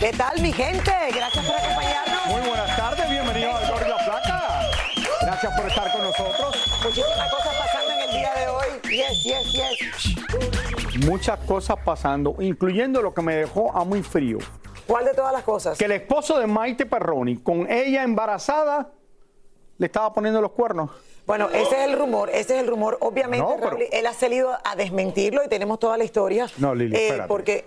¿Qué tal mi gente? Gracias por acompañarnos. Muy buenas tardes, bienvenidos al Gordo la Flaca. Gracias por estar con nosotros. Muchísimas cosas pasando en el día de hoy. Yes, yes, yes. Muchas cosas pasando, incluyendo lo que me dejó a muy frío. ¿Cuál de todas las cosas? Que el esposo de Maite Perroni, con ella embarazada, le estaba poniendo los cuernos. Bueno, ese es el rumor, ese es el rumor. Obviamente, No, pero- Raúl, él ha salido a desmentirlo y tenemos toda la historia. No, Lili, Eh, espérate. porque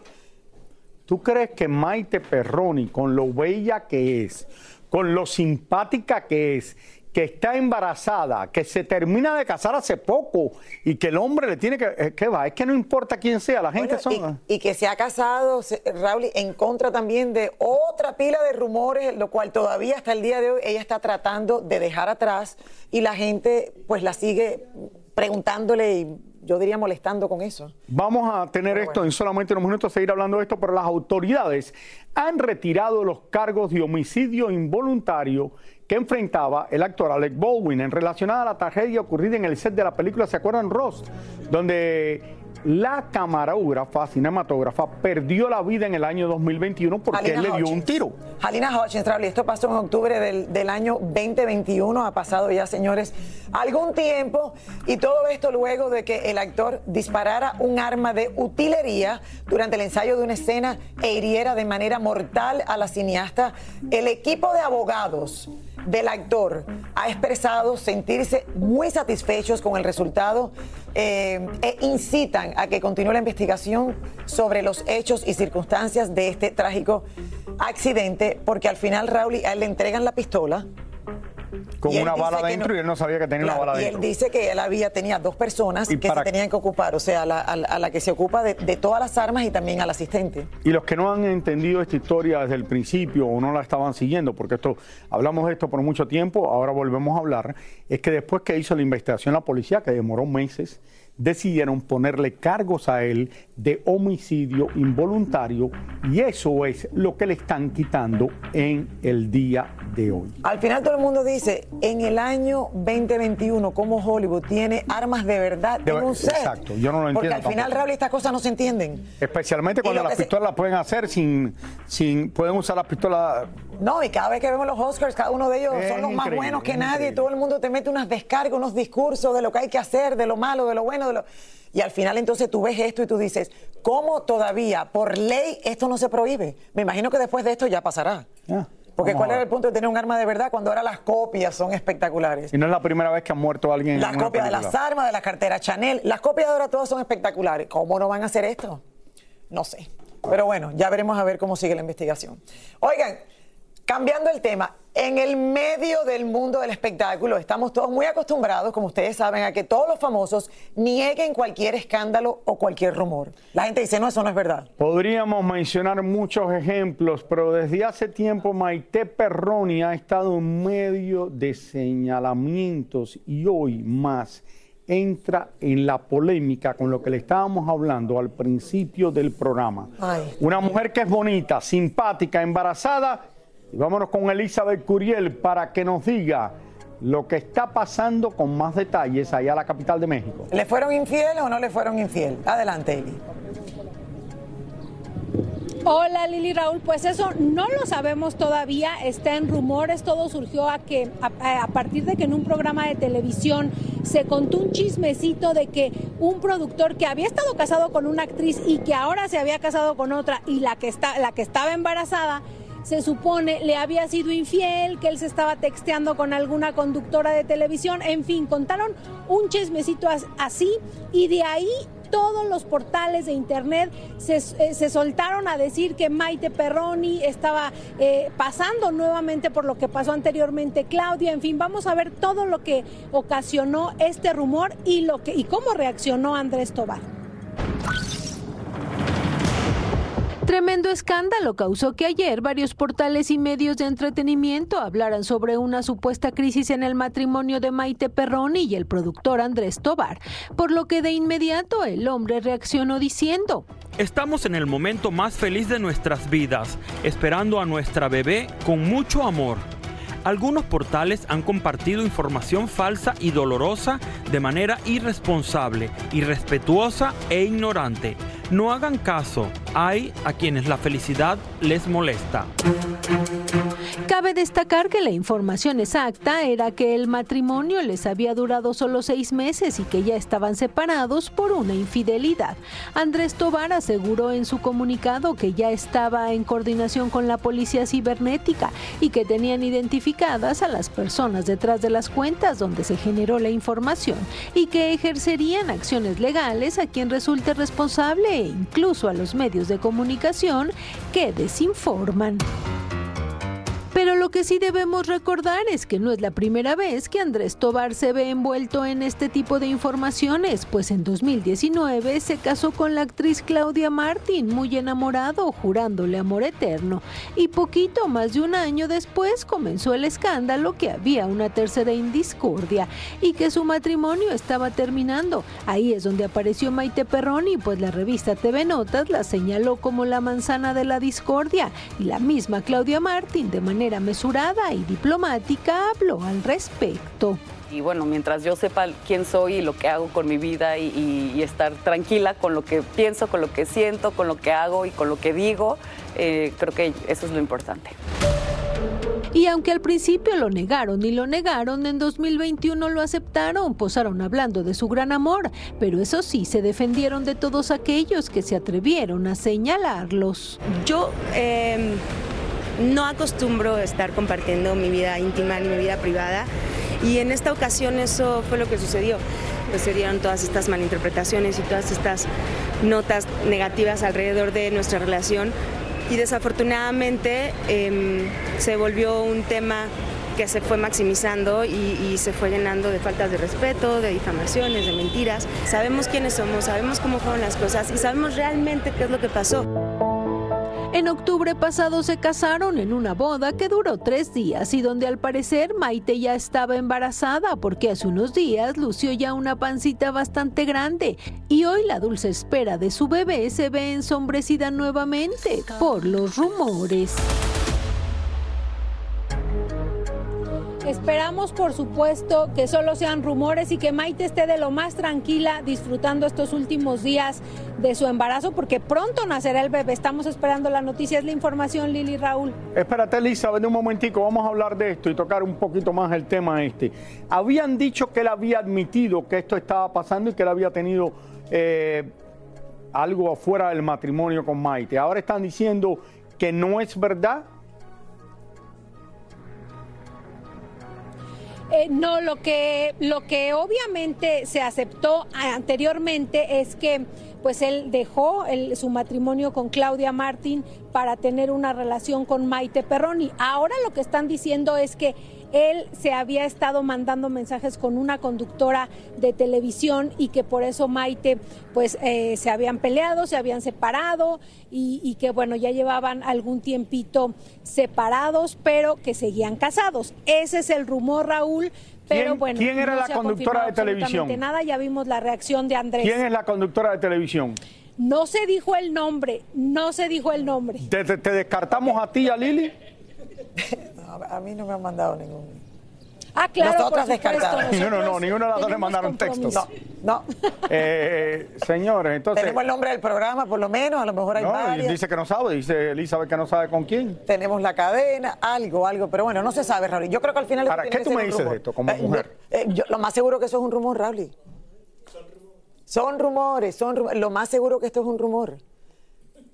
¿Tú crees que Maite Perroni, con lo bella que es, con lo simpática que es, que está embarazada, que se termina de casar hace poco y que el hombre le tiene que... eh, ¿Qué va? Es que no importa quién sea, la gente Bueno, son... y, y que se ha casado, Raúl, en contra también de otra pila de rumores, lo cual todavía hasta el día de hoy ella está tratando de dejar atrás y la gente pues la sigue preguntándole y yo diría molestando con eso. Vamos a tener esto en solamente unos minutos, seguir hablando de esto, pero las autoridades han retirado los cargos de homicidio involuntario que enfrentaba el actor Alec Baldwin en relación a la tragedia ocurrida en el set de la película, ¿se acuerdan, Ross? Donde la camarógrafa, cinematógrafa, perdió la vida en el año 2021 porque él le dio un tiro. Halina Hutchins, Raúl, esto pasó en octubre del, del año 2021, ha pasado ya, señores, algún tiempo, y todo esto luego de que el actor disparara un arma de utilería durante el ensayo de una escena e hiriera de manera mortal a la cineasta. El equipo de abogados del actor ha expresado sentirse muy satisfechos con el resultado eh, e incitan a que continúe la investigación sobre los hechos y circunstancias de este trágico accidente, porque al final, Raúl, a él le entregan la pistola. Con y una bala que dentro no- y él no sabía que tenía Claro, una bala y dentro. él dice que él había, tenía dos personas ¿Y que para- se tenían que ocupar, o sea, a la, a la- a la que se ocupa de, de todas las armas y también al asistente. Y los que no han entendido esta historia desde el principio o no la estaban siguiendo, porque esto hablamos de esto por mucho tiempo, ahora volvemos a hablar, es que después que hizo la investigación la policía, que demoró meses, decidieron ponerle cargos a él de homicidio involuntario y eso es lo que le están quitando en el día de hoy. Al final todo el mundo dice, en el año 2021, como Hollywood tiene armas de verdad De en ver- un set. exacto, yo no lo Porque entiendo al final. Raúl, estas cosas no se entienden. Especialmente cuando las se- pistolas las pueden hacer sin, sin, pueden usar las pistolas No, y cada vez que vemos los Oscars, cada uno de ellos Es son los más buenos que nadie. increíble. Todo el mundo te mete unas descargas, unos discursos de lo que hay que hacer, de lo malo, de lo bueno, de lo... Y al final entonces tú ves esto y tú dices, ¿cómo todavía por ley esto no se prohíbe? Me imagino que después de esto ya pasará. Porque ¿cuál era el punto de tener un arma de verdad cuando ahora las copias son espectaculares? Y no es la primera vez que ha muerto alguien. Las copias de las armas, de las carteras Chanel, las copias de ahora todas son espectaculares. ¿Cómo no van a hacer esto? No sé. Pero bueno, ya veremos a ver cómo sigue la investigación. Oigan, cambiando el tema, en el medio del mundo del espectáculo estamos todos muy acostumbrados, como ustedes saben, a que todos los famosos nieguen cualquier escándalo o cualquier rumor. La gente dice, no, eso no es verdad. Podríamos mencionar muchos ejemplos, pero desde hace tiempo Maite Perroni ha estado en medio de señalamientos y hoy más entra en la polémica con lo que le estábamos hablando al principio del programa. Una mujer que es bonita, simpática, embarazada y vámonos con Elizabeth Curiel para que nos diga lo que está pasando con más detalles allá a la capital de México. ¿Le fueron infiel o no le fueron infiel? Adelante, Eli. Hola Lili Raúl, pues eso no lo sabemos todavía, está en rumores, todo surgió a que a, partir de que en un programa de televisión se contó un chismecito de que un productor que había estado casado con una actriz y que ahora se había casado con otra y la que está la que estaba embarazada se supone le había sido infiel, que él se estaba texteando con alguna conductora de televisión, en fin, contaron un chismecito así y de ahí todos los portales de internet se, eh, soltaron a decir que Maite Perroni estaba eh, pasando nuevamente por lo que pasó anteriormente Claudia. En fin, vamos a ver todo lo que ocasionó este rumor y lo que y cómo reaccionó Andrés Tobar. Tremendo escándalo causó que ayer varios portales y medios de entretenimiento hablaran sobre una supuesta crisis en el matrimonio de Maite Perroni y el productor Andrés Tobar, por lo que de inmediato el hombre reaccionó diciendo, Estamos en el momento más feliz de nuestras vidas, esperando a nuestra bebé con mucho amor. Algunos portales han compartido información falsa y dolorosa de manera irresponsable, irrespetuosa e ignorante. No hagan caso, hay a quienes la felicidad les molesta. Cabe destacar que la información exacta era que el matrimonio les había durado solo seis meses y que ya estaban separados por una infidelidad. Andrés Tobar aseguró en su comunicado que ya estaba en coordinación con la policía cibernética y que tenían identificadas a las personas detrás de las cuentas donde se generó la información y que ejercerían acciones legales a quien resulte responsable e incluso a los medios de comunicación que desinforman. Pero lo que sí debemos recordar es que no es la primera vez que Andrés Tobar se ve envuelto en este tipo de informaciones, pues en 2019 se casó con la actriz Claudia Martín, muy enamorado, jurándole amor eterno, y poquito más de un año después comenzó el escándalo que había una tercera indiscordia y que su matrimonio estaba terminando. Ahí es donde apareció Maite Perroni, pues la revista TV Notas la señaló como la manzana de la discordia y la misma Claudia Martín de manera manera mesurada y diplomática habló al respecto. Y bueno, mientras yo sepa quién soy y lo que hago con mi vida y, estar tranquila con lo que pienso, con lo que siento, con lo que hago y con lo que digo, eh, creo que eso es lo importante. Y aunque al principio lo negaron y lo negaron, en 2021 lo aceptaron, posaron hablando de su gran amor, pero eso sí, se defendieron de todos aquellos que se atrevieron a señalarlos. Yo eh, no acostumbro estar compartiendo mi vida íntima ni mi vida privada y en esta ocasión eso fue lo que sucedió. Pues se dieron todas estas malinterpretaciones y todas estas notas negativas alrededor de nuestra relación y desafortunadamente em, se volvió un tema que se fue maximizando y, y, se fue llenando de faltas de respeto, de difamaciones, de mentiras. Sabemos quiénes somos, sabemos cómo fueron las cosas y sabemos realmente qué es lo que pasó. En octubre pasado se casaron en una boda que duró tres días y donde al parecer Maite ya estaba embarazada porque hace unos días lució ya una pancita bastante grande y hoy la dulce espera de su bebé se ve ensombrecida nuevamente por los rumores. Esperamos, por supuesto, que solo sean rumores y que Maite esté de lo más tranquila disfrutando estos últimos días de su embarazo, porque pronto nacerá el bebé. Estamos esperando la noticia, es la información, Lili Raúl. Espérate, Elizabeth, un momentico, vamos a hablar de esto y tocar un poquito más el tema este. Habían dicho que él había admitido que esto estaba pasando y que él había tenido eh, algo fuera del matrimonio con Maite. Ahora están diciendo que no es verdad. Eh, no, lo que, lo que obviamente se aceptó anteriormente es que pues él dejó su matrimonio con Claudia Martín para tener una relación con Maite Perroni. Ahora lo que están diciendo es que él se había estado mandando mensajes con una conductora de televisión y que por eso Maite pues eh, se habían peleado, se habían separado y, que bueno, ya llevaban algún tiempito separados, pero que seguían casados. Ese es el rumor, Raúl. Pero bueno, ¿quién era la conductora de televisión? Nada, ya vimos la reacción de Andrés. ¿Quién es la conductora de televisión? No se dijo el nombre, no se dijo el nombre. ¿Te, te descartamos a ti, a Lili? a mí no me han mandado ningún. Ah, claro. Nosotras descartadas. No, no, no, ninguna de las dos le mandaron textos. No, no. Eh, señores, entonces. Tenemos el nombre del programa, por lo menos, a lo mejor hay no, Dice que no sabe, dice Elizabeth que no sabe con quién. Tenemos la cadena, algo, algo, pero bueno, no se sabe, Raúl. Yo creo que al final. ¿Para qué tú me dices de esto como eh, mujer? Eh, yo, lo más seguro que eso es un rumor, Raúl. Son rumores, son rumores. Lo más seguro que esto es un rumor.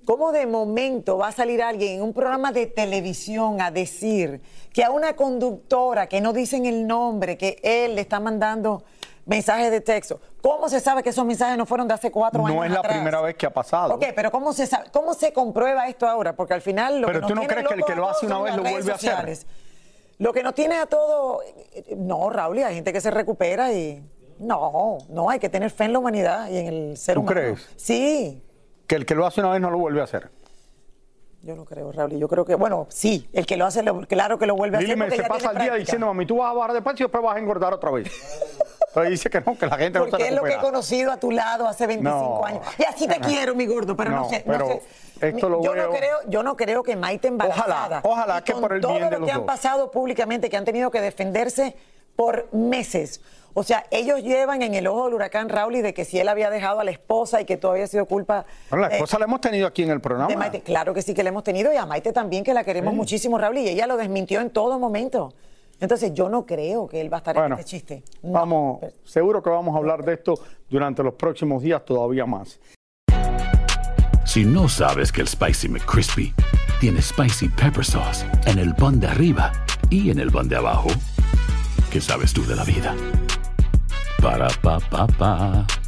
¿Cómo de momento va a salir alguien en un programa de televisión a decir que a una conductora que no dicen el nombre, que él le está mandando mensajes de texto? ¿Cómo se sabe que esos mensajes no fueron de hace cuatro años? No es la primera vez que ha pasado. Ok, pero ¿cómo se sabe, cómo se comprueba esto ahora? Porque al final lo Pero tú no crees que el que lo hace una vez lo vuelve a hacer. Lo que no tiene a todo. No, Raúl, hay gente que se recupera y. No, no, hay que tener fe en la humanidad y en el ser humano. ¿Tú crees? Sí que el que lo hace una vez no lo vuelve a hacer. Yo no creo, Raúl. Yo creo que, bueno, sí, el que lo hace, claro que lo vuelve a hacer. Me se pasa el día diciendo, mami, tú vas a bajar de peso y después vas a engordar otra vez. Entonces dice que no, que la gente no se Porque es lo que he conocido a tu lado hace 25 años. Y así te quiero, mi gordo, pero no, sé. no sé. Esto lo yo, no creo, yo no creo que Maite embarazada. Ojalá, ojalá que por el bien de los todo lo que han pasado públicamente, que han tenido que defenderse por meses o sea, ellos llevan en el ojo del huracán Raúl de que si él había dejado a la esposa y que todo había sido culpa. Bueno, la esposa la hemos tenido aquí en el programa. Claro que sí que la hemos tenido y a Maite también, que la queremos muchísimo, Raúl, y ella lo desmintió en todo momento. Entonces, yo no creo que él va a estar en este chiste. vamos, seguro que vamos a hablar de esto durante los próximos días todavía más. Si no sabes que el Spicy McCrispy tiene Spicy Pepper Sauce en el pan de arriba y en el pan de abajo, ¿qué sabes tú de la vida? Para pa pa pa.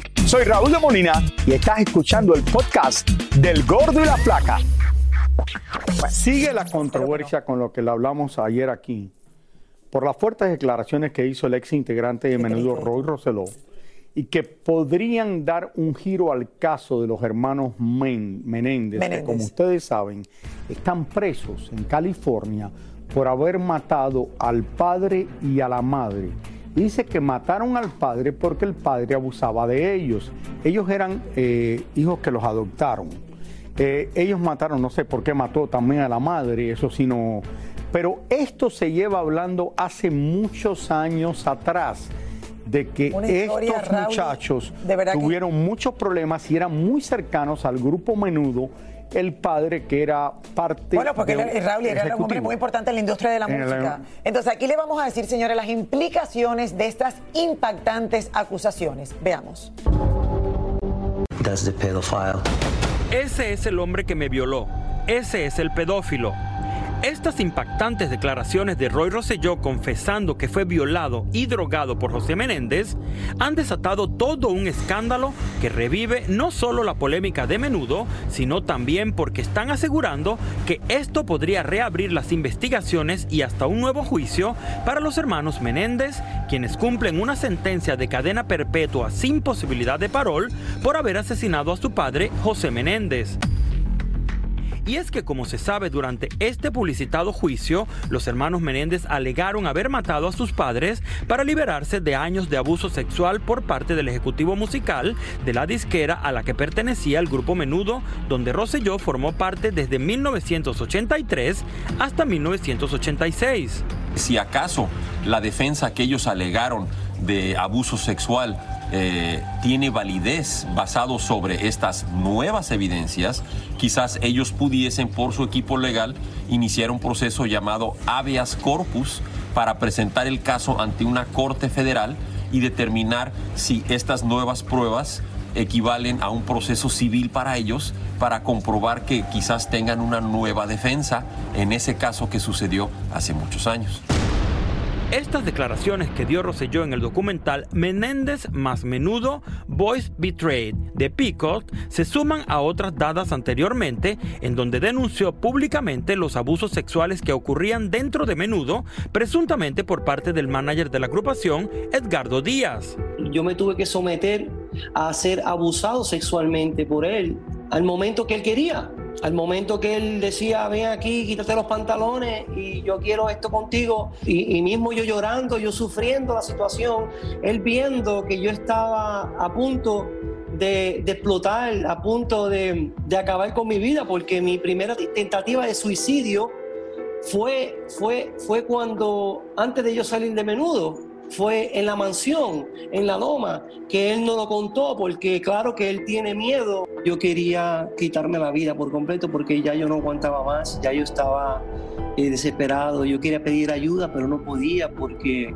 Soy Raúl de Molina y estás escuchando el podcast del Gordo y la Placa. Sigue la controversia con lo que le hablamos ayer aquí. Por las fuertes declaraciones que hizo el ex integrante de Menudo Roy Roseló y que podrían dar un giro al caso de los hermanos Menéndez, que como ustedes saben están presos en California por haber matado al padre y a la madre Dice que mataron al padre porque el padre abusaba de ellos. Ellos eran eh, hijos que los adoptaron. Eh, ellos mataron, no sé por qué mató también a la madre, eso sí no. Pero esto se lleva hablando hace muchos años atrás de que estos muchachos tuvieron muchos problemas y eran muy cercanos al grupo menudo el padre que era parte Bueno, porque Raúl era un hombre muy importante en la industria de la música. Entonces aquí le vamos a decir, señores, las implicaciones de estas impactantes acusaciones. Veamos. Ese es el hombre que me violó. Ese es el pedófilo. Estas impactantes declaraciones de Roy Rosselló confesando que fue violado y drogado por José Menéndez han desatado todo un escándalo que revive no solo la polémica de menudo, sino también porque están asegurando que esto podría reabrir las investigaciones y hasta un nuevo juicio para los hermanos Menéndez, quienes cumplen una sentencia de cadena perpetua sin posibilidad de parol por haber asesinado a su padre José Menéndez. Y es que como se sabe durante este publicitado juicio, los hermanos Menéndez alegaron haber matado a sus padres para liberarse de años de abuso sexual por parte del ejecutivo musical de la disquera a la que pertenecía el grupo Menudo, donde Rosselló formó parte desde 1983 hasta 1986. Si acaso la defensa que ellos alegaron de abuso sexual eh, tiene validez basado sobre estas nuevas evidencias, quizás ellos pudiesen por su equipo legal iniciar un proceso llamado habeas corpus para presentar el caso ante una corte federal y determinar si estas nuevas pruebas equivalen a un proceso civil para ellos para comprobar que quizás tengan una nueva defensa en ese caso que sucedió hace muchos años. Estas declaraciones que dio Rosselló en el documental Menéndez más menudo, Voice Betrayed de Peacock se suman a otras dadas anteriormente en donde denunció públicamente los abusos sexuales que ocurrían dentro de menudo, presuntamente por parte del manager de la agrupación, Edgardo Díaz. Yo me tuve que someter a ser abusado sexualmente por él al momento que él quería. Al momento que él decía, ven aquí, quítate los pantalones y yo quiero esto contigo, y, mismo yo llorando, yo sufriendo la situación, él viendo que yo estaba a punto de, explotar, a punto de, de, acabar con mi vida, porque mi primera tentativa de suicidio fue, fue, fue cuando, antes de yo salir de menudo, fue en la mansión, en la loma, que él no lo contó porque claro que él tiene miedo. Yo quería quitarme la vida por completo porque ya yo no aguantaba más, ya yo estaba eh, desesperado, yo quería pedir ayuda pero no podía porque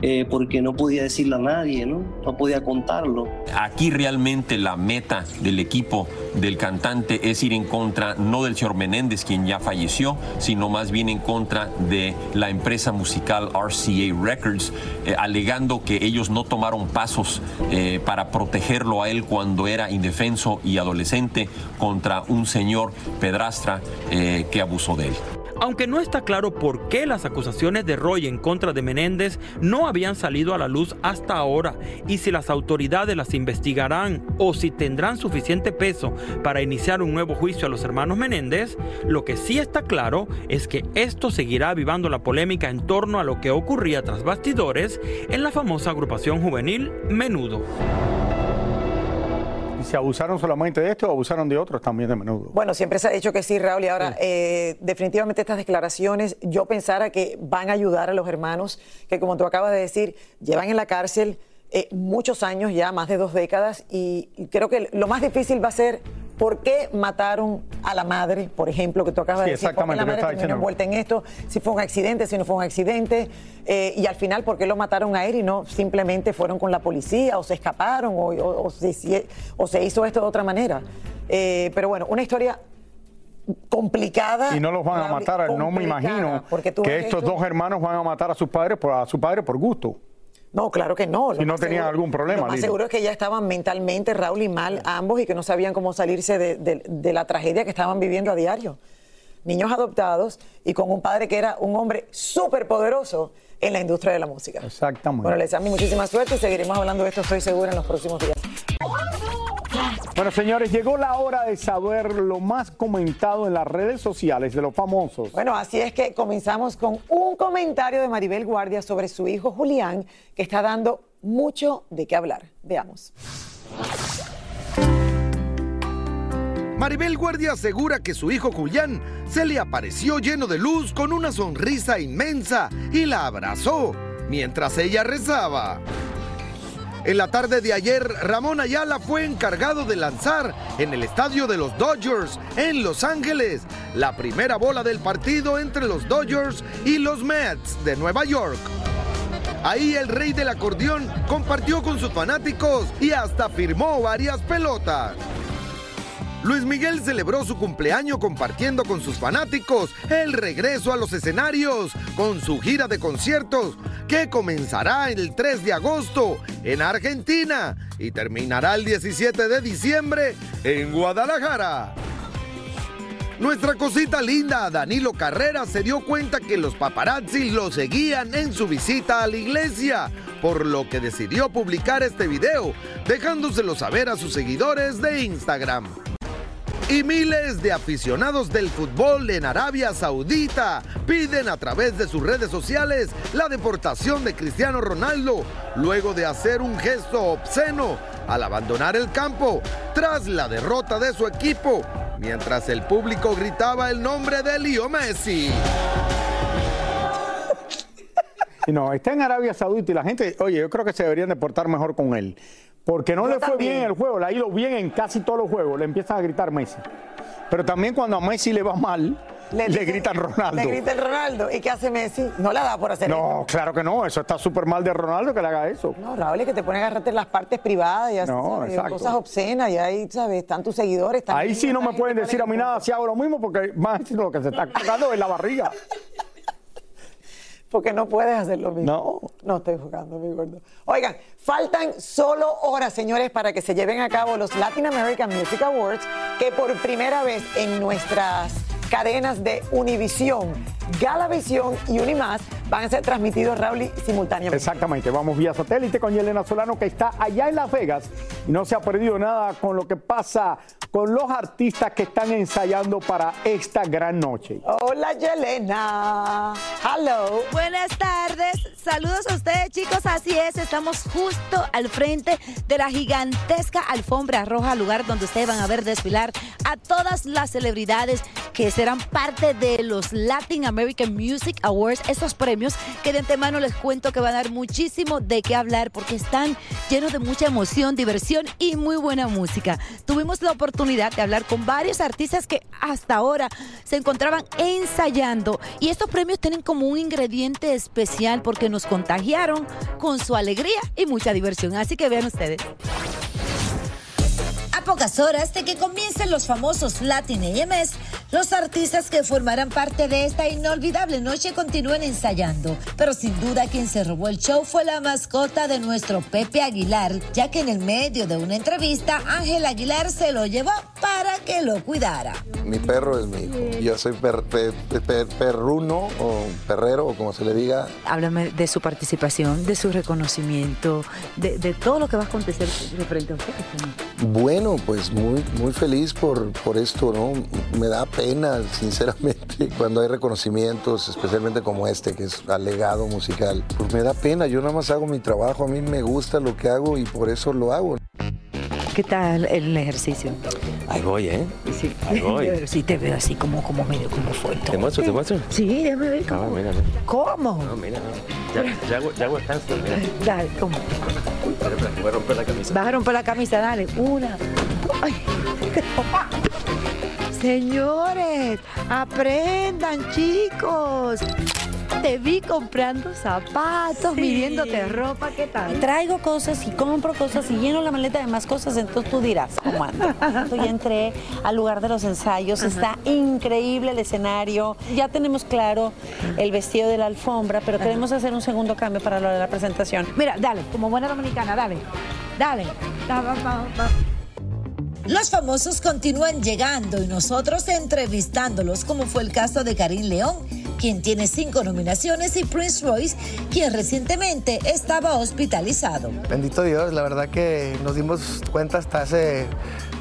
eh, porque no podía decirle a nadie, ¿no? No podía contarlo. Aquí realmente la meta del equipo del cantante es ir en contra no del señor Menéndez, quien ya falleció, sino más bien en contra de la empresa musical RCA Records, eh, alegando que ellos no tomaron pasos eh, para protegerlo a él cuando era indefenso y adolescente contra un señor pedrastra que abusó de él. Aunque no está claro por qué las acusaciones de Roy en contra de Menéndez no habían salido a la luz hasta ahora y si las autoridades las investigarán o si tendrán suficiente peso para iniciar un nuevo juicio a los hermanos Menéndez, lo que sí está claro es que esto seguirá avivando la polémica en torno a lo que ocurría tras bastidores en la famosa agrupación juvenil Menudo se abusaron solamente de esto o abusaron de otros también de menudo? Bueno, siempre se ha dicho que sí, Raúl, y ahora eh, definitivamente estas declaraciones yo pensara que van a ayudar a los hermanos que, como tú acabas de decir, llevan en la cárcel eh, muchos años ya, más de dos décadas, y creo que lo más difícil va a ser ¿Por qué mataron a la madre, por ejemplo, que tú acabas de decir? ¿Por qué la madre terminó envuelta en esto? Si fue un accidente, si no fue un accidente. Eh, y al final, ¿por qué lo mataron a él y no simplemente fueron con la policía o se escaparon o, o, se, hizo esto de otra manera? Eh, pero bueno, una historia complicada. Y no los van a matar, no me imagino que estos dos hermanos van a matar a sus padres por, a su padre por gusto. No, claro que no. Si no tenían algún problema. Lo más seguro es que ya estaban mentalmente, Raúl y mal ambos, y que no sabían cómo salirse de, la tragedia que estaban viviendo a diario. Niños adoptados y con un padre que era un hombre súper poderoso en la industria de la música. Exactamente. Bueno, les damos muchísima suerte y seguiremos hablando de esto, estoy segura, en los próximos días. Bueno, señores, llegó la hora de saber lo más comentado en las redes sociales de los famosos. Bueno, así es que comenzamos con un comentario de Maribel Guardia sobre su hijo Julián, que está dando mucho de qué hablar. Veamos. Maribel Guardia asegura que su hijo Julián se le apareció lleno de luz con una sonrisa inmensa y la abrazó mientras ella rezaba. En la tarde de ayer, Ramón Ayala fue encargado de lanzar en el estadio de los Dodgers en Los Ángeles la primera bola del partido entre los Dodgers y los Mets de Nueva York. Ahí el rey del acordeón compartió con sus fanáticos y hasta firmó varias pelotas. Luis Miguel celebró su cumpleaños compartiendo con sus fanáticos el regreso a los escenarios con su gira de conciertos que comenzará el 3 de agosto en Argentina y terminará el 17 de diciembre en Guadalajara. Nuestra cosita linda, Danilo Carrera, se dio cuenta que los paparazzi lo seguían en su visita a la iglesia, por lo que decidió publicar este video, dejándoselo saber a sus seguidores de Instagram. Y miles de aficionados del fútbol en Arabia Saudita piden a través de sus redes sociales la deportación de Cristiano Ronaldo luego de hacer un gesto obsceno al abandonar el campo tras la derrota de su equipo, mientras el público gritaba el nombre de Leo Messi. No, está en Arabia Saudita y la gente, oye, yo creo que se deberían deportar mejor con él. Porque no Yo le fue también. bien el juego, le ha ido bien en casi todos los juegos, le empiezan a gritar Messi. Pero también cuando a Messi le va mal, le, dicen- gritan Ronaldo. Le grita el Ronaldo. ¿Y qué hace Messi? No la da por hacer No, claro que no, eso está súper mal de Ronaldo que le haga eso. No, Raúl, es que te ponen a agarrarte las partes privadas y así, No, cosas obscenas y ahí, ¿sabes? Están tus seguidores. están Ahí sí no me pueden decir a mí nada si hago lo mismo porque más lo que se está tocando es la barriga. Porque no puedes hacer lo mismo. No. No estoy jugando, mi gordo. Oigan, faltan solo horas, señores, para que se lleven a cabo los Latin American Music Awards, que por primera vez en nuestras cadenas de Univisión, Galavisión y Unimás van a ser transmitidos, Raúl, simultáneamente. Exactamente, vamos vía satélite con Yelena Solano que está allá en Las Vegas y no se ha perdido nada con lo que pasa con los artistas que están ensayando para esta gran noche. Hola, Yelena. Hello. Buenas tardes, saludos a ustedes chicos, así es, estamos justo al frente de la gigantesca alfombra roja, lugar donde ustedes van a ver desfilar a todas las celebridades que serán parte de los Latin American Music Awards, estos premios que de antemano les cuento que van a dar muchísimo de qué hablar porque están llenos de mucha emoción, diversión y muy buena música. Tuvimos la oportunidad de hablar con varios artistas que hasta ahora se encontraban ensayando y estos premios tienen como un ingrediente especial porque nos contagiaron con su alegría y mucha diversión. Así que vean ustedes. A pocas horas de que comiencen los famosos Latin AMS, los artistas que formarán parte de esta inolvidable noche continúan ensayando. Pero sin duda quien se robó el show fue la mascota de nuestro Pepe Aguilar, ya que en el medio de una entrevista Ángel Aguilar se lo llevó para que lo cuidara. Mi perro es mi hijo. Yo soy per- per- per- perruno o perrero o como se le diga. Háblame de su participación, de su reconocimiento, de, de todo lo que va a acontecer frente a usted. Bueno, pues muy, muy feliz por, por esto, ¿no? Me da pena, sinceramente, cuando hay reconocimientos, especialmente como este, que es alegado musical. Pues me da pena, yo nada más hago mi trabajo, a mí me gusta lo que hago y por eso lo hago. ¿Qué tal el ejercicio? Ahí voy, ¿eh? Sí. Ahí voy. Sí, te veo así como, como medio como fuerte. ¿Te muestro, te muestro? Sí, déjame ver. Ah, mira, mira. ¿Cómo? No, mira, no. Ya, ya hago, ya hago handstand, mira. Dale, ¿cómo? Voy a romper la camisa. Vas a romper la camisa, dale. Una. Ay. Señores, aprendan, chicos. Te vi comprando zapatos, Sí. midiéndote ropa, ¿qué tal? Traigo cosas y compro cosas y lleno la maleta de más cosas, entonces tú dirás, ¿cómo ando? Yo ya entré al lugar de los ensayos, está increíble el escenario, ya tenemos claro el vestido de la alfombra, pero queremos hacer un segundo cambio para lo de la presentación. Mira, dale, como buena dominicana, dale. Dale. Va, va, va, va. Los famosos continúan llegando y nosotros entrevistándolos, como fue el caso de Karim León, quien tiene cinco nominaciones, y Prince Royce, quien recientemente estaba hospitalizado. Bendito Dios, la verdad que nos dimos cuenta hasta hace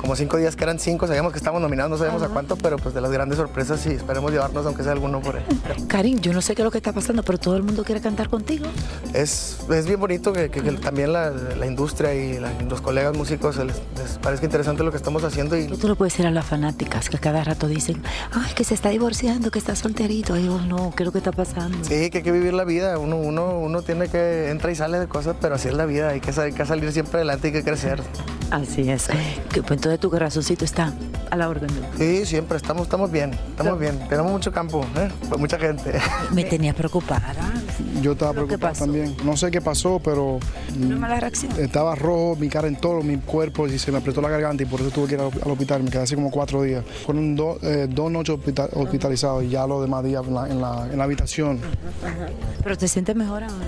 como cinco días que eran cinco, sabíamos que estábamos nominados, no sabíamos a cuánto, pero pues de las grandes sorpresas sí, esperemos llevarnos aunque sea alguno por ahí. Karim, yo no sé qué es lo que está pasando, pero todo el mundo quiere cantar contigo. Es, es bien bonito que, que- que también la, la industria y la- los colegas músicos les, les parezca interesante lo que estamos haciendo y Tú lo puedes decir a las fanáticas que cada rato dicen, ay, que se está divorciando, que está solterito. Y yo, no, ¿qué es lo que está pasando? sí, que hay que vivir la vida, uno, uno, uno tiene que, entra y sale de cosas, pero así es la vida, hay que, hay que salir siempre adelante, hay que crecer. Así es. Pues, Entonces tu corazoncito está a la orden. Sí, siempre estamos, estamos bien, estamos bien. Tenemos mucho campo, ¿eh? Pues mucha gente. Me tenías preocupada. Yo estaba preocupado también. No sé qué pasó, pero Una mala reacción. estaba rojo, mi cara en todo, mi cuerpo, y se me apretó la garganta y por eso tuve que ir al al hospital. Me quedé así como cuatro días. Fueron do- eh, dos noches hospita- hospitalizados y ya los demás días en la, en la- en la habitación. Pero te sientes mejor ahora.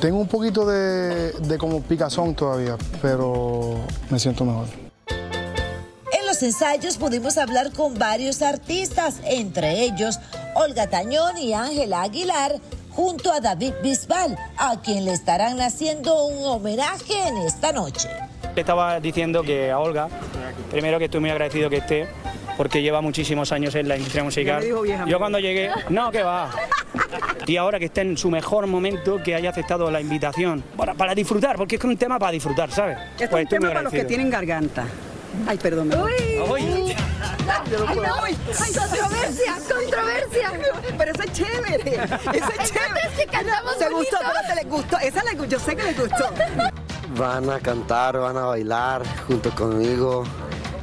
Tengo un poquito de, de como picazón todavía, pero me siento mejor. En los ensayos pudimos hablar con varios artistas, entre ellos Olga Tañón y Ángela Aguilar, junto a David Bisbal, a quien le estarán haciendo un homenaje en esta noche. Le estaba diciendo que a Olga, primero que estoy muy agradecido que esté, porque lleva muchísimos años en la industria musical. Yo cuando llegué, no, que va. Y ahora que está en su mejor momento, que haya aceptado la invitación para, para disfrutar, porque es que es un tema para disfrutar, ¿sabes? Esto es Pues un muy tema para los que tienen garganta. Ay, perdón. me- Uy. Ay, no, ay, controversia, controversia. Pero eso es chévere. Eso es chévere. ¿Se gustó? Pero te les gustó. Esa le, yo sé que les gustó. Van a cantar, van a bailar junto conmigo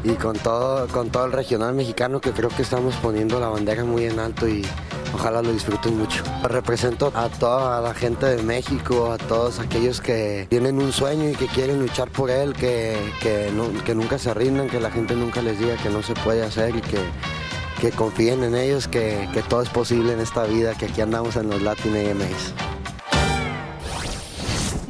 y con todo, con todo el regional mexicano que creo que estamos poniendo la bandera muy en alto y ojalá lo disfruten mucho. Represento a toda la gente de México, a todos aquellos que tienen un sueño y que quieren luchar por él, que, que, nunca se rindan, que la gente nunca les diga que no se puede hacer y que, que confíen en ellos, que, que todo es posible en esta vida, que aquí andamos en los Latin AMAs.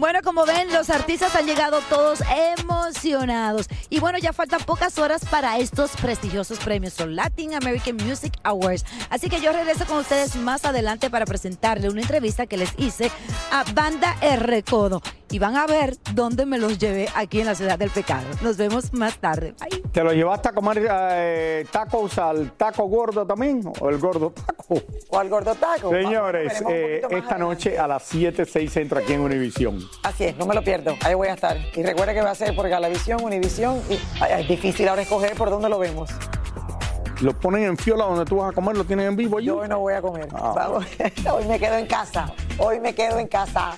Bueno, como ven, los artistas han llegado todos emocionados. Y bueno, ya faltan pocas horas para estos prestigiosos premios, los Latin American Music Awards. Así que yo regreso con ustedes más adelante para presentarle una entrevista que les hice a Banda El Recodo. Y van a ver dónde me los llevé aquí en la Ciudad del Pecado. Nos vemos más tarde. Bye. ¿Te lo llevaste a comer eh, tacos al taco gordo también? ¿O el gordo taco? O al gordo taco. Señores, eh, esta noche a las 7, 6 centro aquí en Univisión. Así es, no me lo pierdo. Ahí voy a estar. Y recuerda que va a ser por Galavisión, Univisión. Y ay, es difícil ahora escoger por dónde lo vemos. Lo ponen en fiola donde tú vas a comer, lo tienen en vivo allí. Yo hoy no voy a comer. Vamos. Hoy me quedo en casa. Hoy me quedo en casa.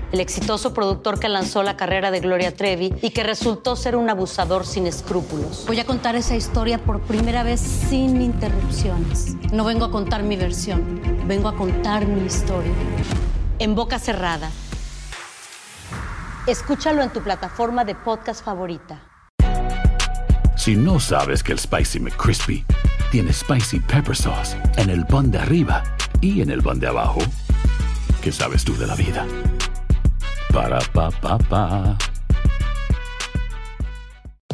el exitoso productor que lanzó la carrera de Gloria Trevi y que resultó ser un abusador sin escrúpulos. Voy a contar esa historia por primera vez sin interrupciones. No vengo a contar mi versión, vengo a contar mi historia. En boca cerrada. Escúchalo en tu plataforma de podcast favorita. Si no sabes que el Spicy McCrispy tiene Spicy Pepper Sauce en el pan de arriba y en el pan de abajo, ¿qué sabes tú de la vida? Para, pa, pa, pa.